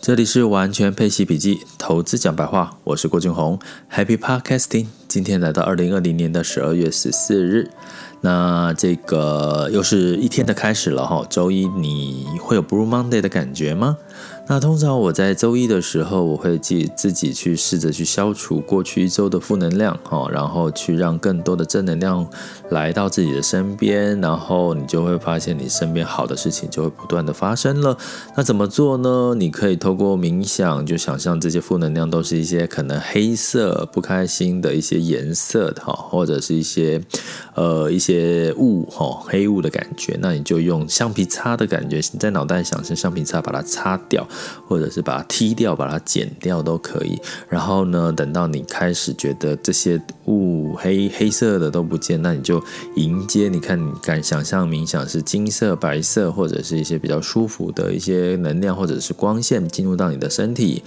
这里是完全配息笔记，投资讲白话，我是郭俊宏，Happy Podcasting。今天来到二零二零年的十二月十四日，那这个又是一天的开始了哈。周一你会有 Blue Monday 的感觉吗？那通常我在周一的时候，我会自自己去试着去消除过去一周的负能量哈，然后去让更多的正能量来到自己的身边，然后你就会发现你身边好的事情就会不断的发生了。那怎么做呢？你可以透过冥想，就想象这些负能量都是一些可能黑色、不开心的一些颜色哈，或者是一些呃一些雾哈，黑雾的感觉。那你就用橡皮擦的感觉，在脑袋想成橡皮擦，把它擦掉。或者是把它踢掉，把它剪掉都可以。然后呢，等到你开始觉得这些雾黑黑色的都不见，那你就迎接。你看，你敢想象冥想是金色、白色，或者是一些比较舒服的一些能量，或者是光线进入到你的身体。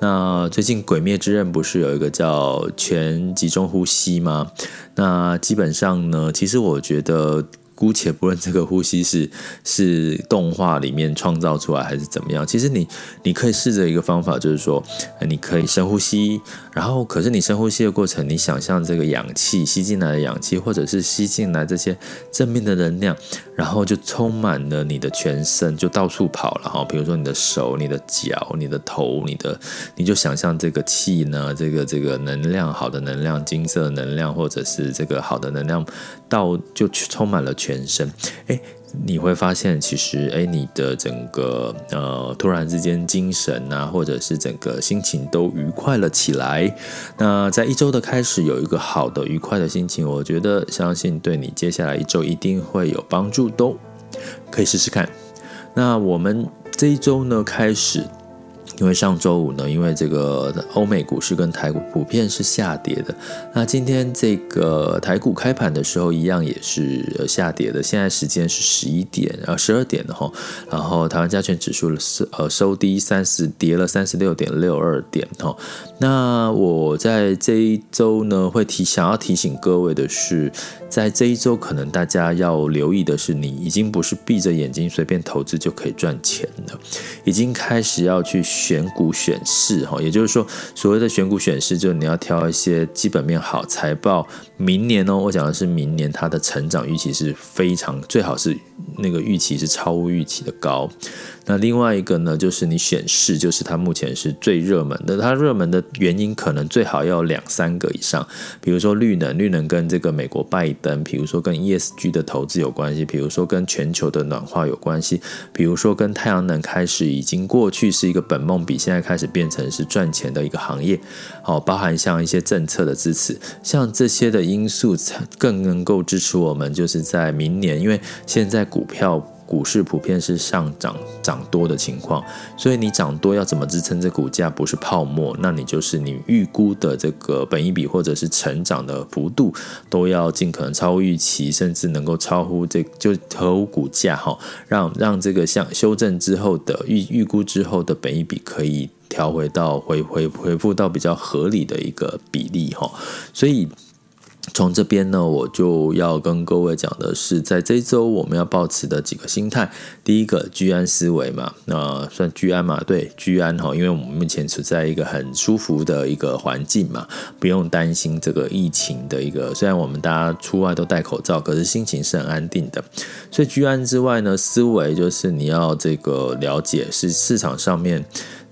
那最近《鬼灭之刃》不是有一个叫全集中呼吸吗？那基本上呢，其实我觉得。姑且不论这个呼吸是是动画里面创造出来还是怎么样，其实你你可以试着一个方法，就是说，你可以深呼吸，然后可是你深呼吸的过程，你想象这个氧气吸进来的氧气，或者是吸进来这些正面的能量，然后就充满了你的全身，就到处跑了哈。比如说你的手、你的脚、你的头、你的，你就想象这个气呢，这个这个能量，好的能量，金色能量，或者是这个好的能量，到就充满了。全身，哎，你会发现，其实，哎，你的整个呃，突然之间精神啊，或者是整个心情都愉快了起来。那在一周的开始，有一个好的、愉快的心情，我觉得相信对你接下来一周一定会有帮助，都可以试试看。那我们这一周呢，开始。因为上周五呢，因为这个欧美股市跟台股普遍是下跌的。那今天这个台股开盘的时候，一样也是下跌的。现在时间是十一点，呃，十二点的哈。然后台湾加权指数是呃收低三十，跌了三十六点六二点哈。那我在这一周呢，会提想要提醒各位的是，在这一周可能大家要留意的是，你已经不是闭着眼睛随便投资就可以赚钱了，已经开始要去。选股选市哈，也就是说，所谓的选股选市，就是你要挑一些基本面好、财报明年呢，我讲的是明年它的成长预期是非常，最好是那个预期是超预期的高。那另外一个呢，就是你选市，就是它目前是最热门的。它热门的原因可能最好要两三个以上，比如说绿能，绿能跟这个美国拜登，比如说跟 ESG 的投资有关系，比如说跟全球的暖化有关系，比如说跟太阳能开始已经过去是一个本梦比，现在开始变成是赚钱的一个行业。好，包含像一些政策的支持，像这些的因素才更能够支持我们，就是在明年，因为现在股票。股市普遍是上涨涨多的情况，所以你涨多要怎么支撑这股价？不是泡沫，那你就是你预估的这个本益比或者是成长的幅度都要尽可能超乎预期，甚至能够超乎这就合乎股价哈，让让这个像修正之后的预预估之后的本益比可以调回到回回回复到比较合理的一个比例哈，所以。从这边呢，我就要跟各位讲的是，在这周我们要保持的几个心态。第一个，居安思危嘛，那算居安嘛？对，居安哈，因为我们目前处在一个很舒服的一个环境嘛，不用担心这个疫情的一个。虽然我们大家出外都戴口罩，可是心情是很安定的。所以居安之外呢，思维就是你要这个了解是市场上面。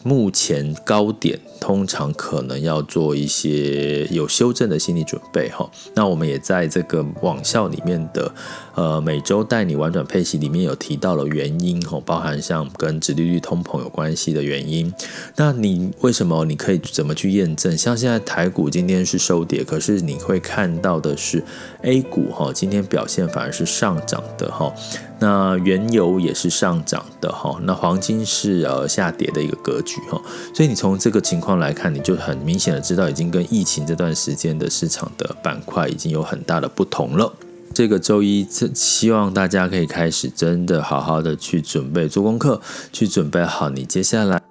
目前高点通常可能要做一些有修正的心理准备哈。那我们也在这个网校里面的呃每周带你玩转配息里面有提到了原因哈，包含像跟殖利率通膨有关系的原因。那你为什么你可以怎么去验证？像现在台股今天是收跌，可是你会看到的是 A 股哈今天表现反而是上涨的哈。那原油也是上涨的哈，那黄金是呃下跌的一个格局哈，所以你从这个情况来看，你就很明显的知道，已经跟疫情这段时间的市场的板块已经有很大的不同了。这个周一，希望大家可以开始真的好好的去准备做功课，去准备好你接下来。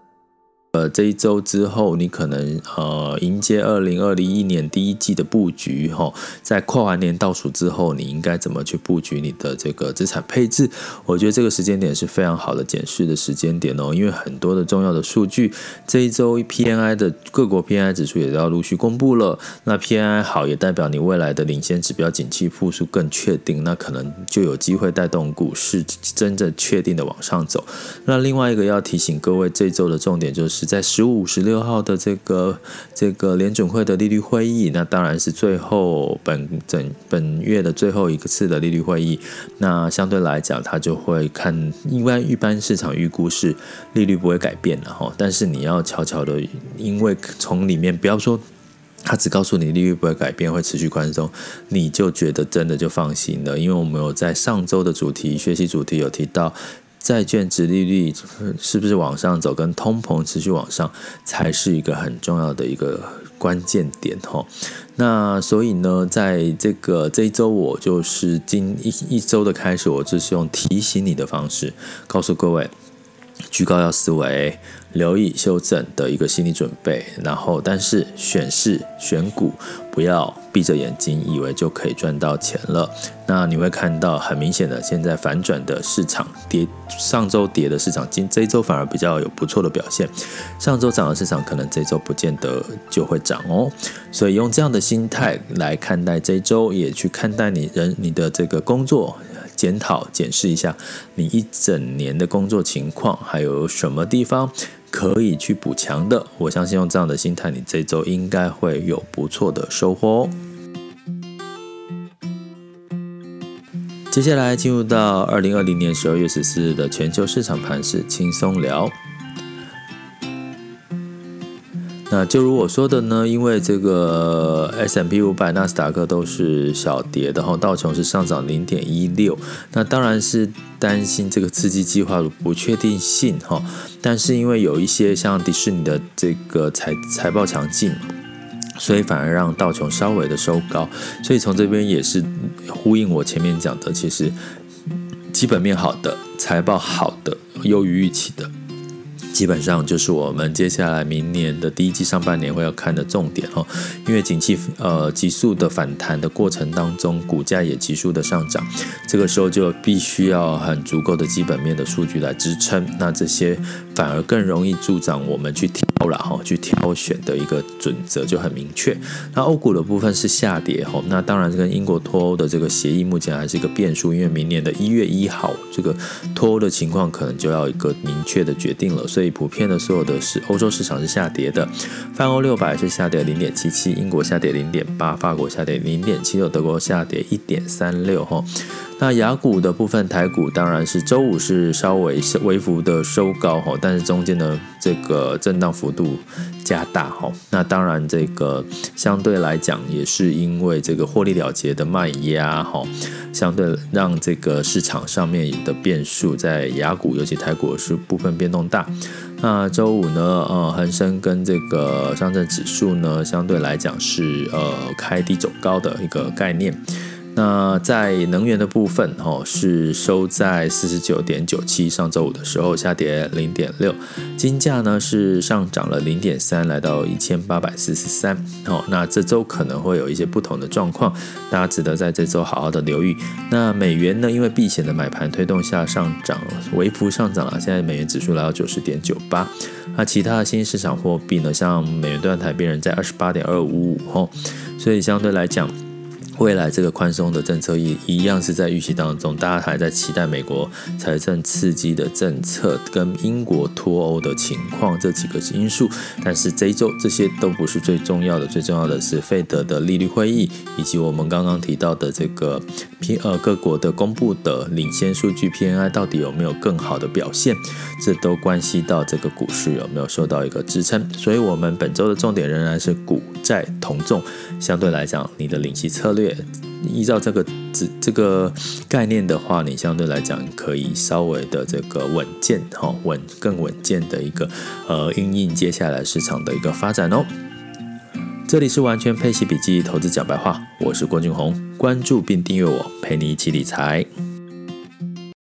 呃，这一周之后，你可能呃迎接二零二零一年第一季的布局哈，在跨完年倒数之后，你应该怎么去布局你的这个资产配置？我觉得这个时间点是非常好的检视的时间点哦，因为很多的重要的数据，这一周 PNI 的各国 PNI 指数也都要陆续公布了。那 PNI 好，也代表你未来的领先指标景气复苏更确定，那可能就有机会带动股市真正确定的往上走。那另外一个要提醒各位，这周的重点就是。在十五、十六号的这个这个联准会的利率会议，那当然是最后本整本月的最后一次的利率会议。那相对来讲，它就会看，因为一般市场预估是利率不会改变了哈。但是你要悄悄的，因为从里面不要说，他只告诉你利率不会改变，会持续宽松，你就觉得真的就放心了。因为我们有在上周的主题学习主题有提到。债券值利率是不是往上走，跟通膨持续往上，才是一个很重要的一个关键点哈。那所以呢，在这个这一周，我就是今一一周的开始，我就是用提醒你的方式，告诉各位，居高要思维。留意修正的一个心理准备，然后但是选市选股不要闭着眼睛以为就可以赚到钱了。那你会看到很明显的现在反转的市场跌，上周跌的市场今这一周反而比较有不错的表现。上周涨的市场可能这周不见得就会涨哦。所以用这样的心态来看待这周，也去看待你人你的这个工作，检讨检视一下你一整年的工作情况，还有什么地方。可以去补强的，我相信用这样的心态，你这周应该会有不错的收获哦。接下来进入到二零二零年十二月十四日的全球市场盘势轻松聊。那就如我说的呢，因为这个 S M P 五百、纳斯达克都是小跌，然后道琼是上涨零点一六，那当然是担心这个刺激计划的不确定性哈。但是因为有一些像迪士尼的这个财财报强劲，所以反而让道琼稍微的收高。所以从这边也是呼应我前面讲的，其实基本面好的、财报好的、优于预期的。基本上就是我们接下来明年的第一季上半年会要看的重点哦，因为景气呃急速的反弹的过程当中，股价也急速的上涨，这个时候就必须要很足够的基本面的数据来支撑，那这些反而更容易助长我们去了哈，去挑选的一个准则就很明确。那欧股的部分是下跌哈，那当然跟英国脱欧的这个协议目前还是一个变数，因为明年的一月一号这个脱欧的情况可能就要一个明确的决定了，所以。普遍的所有的是欧洲市场是下跌的，泛欧六百是下跌零点七七，英国下跌零点八，法国下跌零点七六，德国下跌一点三六哈。那雅股的部分，台股当然是周五是稍微微幅的收高哈，但是中间的这个震荡幅度加大哈。那当然这个相对来讲也是因为这个获利了结的卖压哈，相对让这个市场上面的变数在雅股尤其台股是部分变动大。那周五呢，呃，恒生跟这个上证指数呢，相对来讲是呃开低走高的一个概念。那在能源的部分，哦，是收在四十九点九七，上周五的时候下跌零点六，金价呢是上涨了零点三，来到一千八百四十三。哦，那这周可能会有一些不同的状况，大家值得在这周好好的留意。那美元呢，因为避险的买盘推动下上涨，微幅上涨了，现在美元指数来到九十点九八。那其他的新市场货币呢，像美元兑台币仍在二十八点二五五，哦，所以相对来讲。未来这个宽松的政策一一样是在预期当中，大家还在期待美国财政刺激的政策跟英国脱欧的情况这几个因素。但是这一周这些都不是最重要的，最重要的是费德的利率会议，以及我们刚刚提到的这个 P 呃各国的公布的领先数据 P N I 到底有没有更好的表现，这都关系到这个股市有没有受到一个支撑。所以，我们本周的重点仍然是股债同重。相对来讲，你的领息策略依照这个这这个概念的话，你相对来讲可以稍微的这个稳健哈，稳更稳健的一个呃，因应接下来市场的一个发展哦。这里是完全配息笔记投资讲白话，我是郭俊宏，关注并订阅我，陪你一起理财。